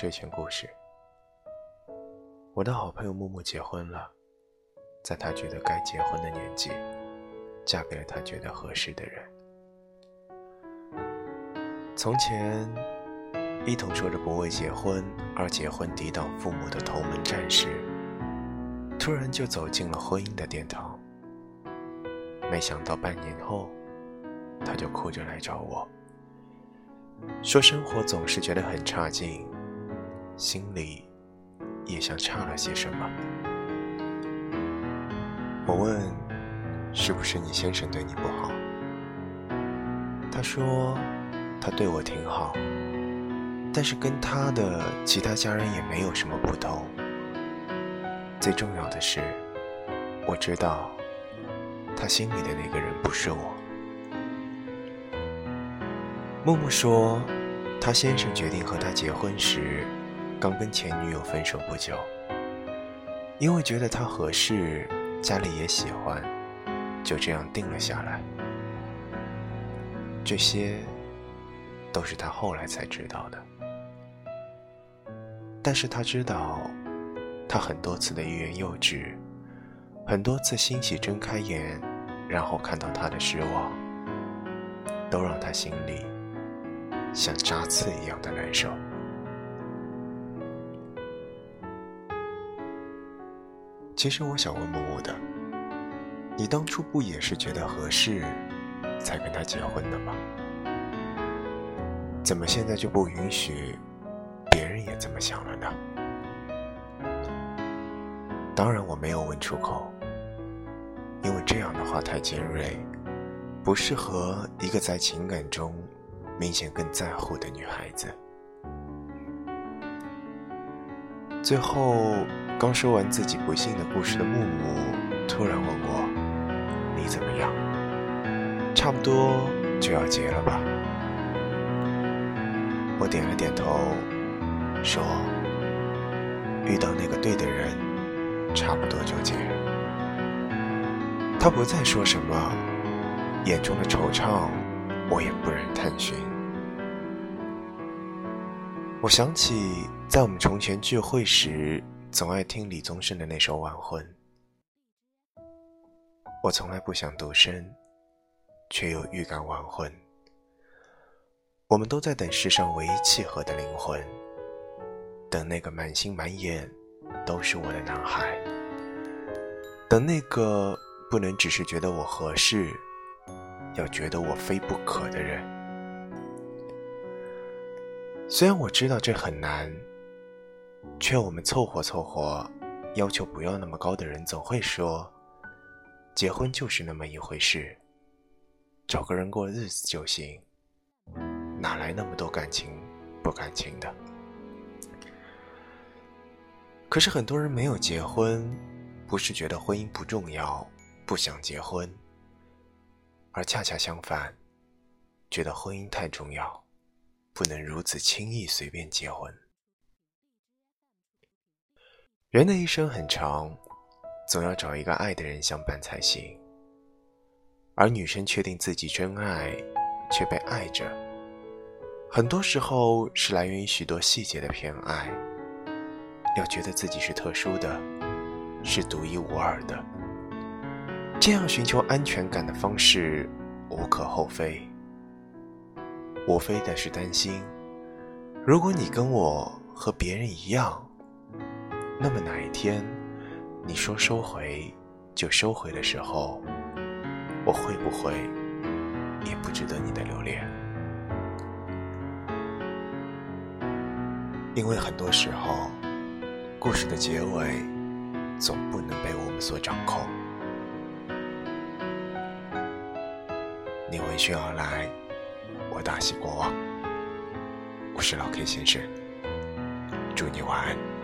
睡前故事。我的好朋友木木结婚了，在他觉得该结婚的年纪，嫁给了他觉得合适的人。从前，一同说着不为结婚而结婚、抵挡父母的同门战士，突然就走进了婚姻的殿堂。没想到半年后，他就哭着来找我。说生活总是觉得很差劲，心里也像差了些什么。我问：“是不是你先生对你不好？”他说：“他对我挺好，但是跟他的其他家人也没有什么不同。最重要的是，我知道他心里的那个人不是我。”木木说，他先生决定和他结婚时，刚跟前女友分手不久。因为觉得他合适，家里也喜欢，就这样定了下来。这些，都是他后来才知道的。但是他知道，他很多次的欲言又止，很多次欣喜睁开眼，然后看到他的失望，都让他心里。像扎刺一样的难受。其实我想问木木的，你当初不也是觉得合适，才跟他结婚的吗？怎么现在就不允许别人也这么想了呢？当然我没有问出口，因为这样的话太尖锐，不适合一个在情感中。明显更在乎的女孩子。最后，刚说完自己不幸的故事的木木突然问我：“你怎么样？差不多就要结了吧？”我点了点头，说：“遇到那个对的人，差不多就结。”他不再说什么，眼中的惆怅，我也不忍探寻。我想起，在我们从前聚会时，总爱听李宗盛的那首《晚婚》。我从来不想独身，却又预感晚婚。我们都在等世上唯一契合的灵魂，等那个满心满眼都是我的男孩，等那个不能只是觉得我合适，要觉得我非不可的人。虽然我知道这很难，劝我们凑合凑合，要求不要那么高的人总会说，结婚就是那么一回事，找个人过日子就行，哪来那么多感情不感情的？可是很多人没有结婚，不是觉得婚姻不重要，不想结婚，而恰恰相反，觉得婚姻太重要。不能如此轻易随便结婚。人的一生很长，总要找一个爱的人相伴才行。而女生确定自己真爱，却被爱着，很多时候是来源于许多细节的偏爱。要觉得自己是特殊的，是独一无二的，这样寻求安全感的方式，无可厚非。无非的是担心，如果你跟我和别人一样，那么哪一天你说收回就收回的时候，我会不会也不值得你的留恋？因为很多时候，故事的结尾总不能被我们所掌控。你闻讯而来。我大喜过望，我是老 K 先生，祝你晚安。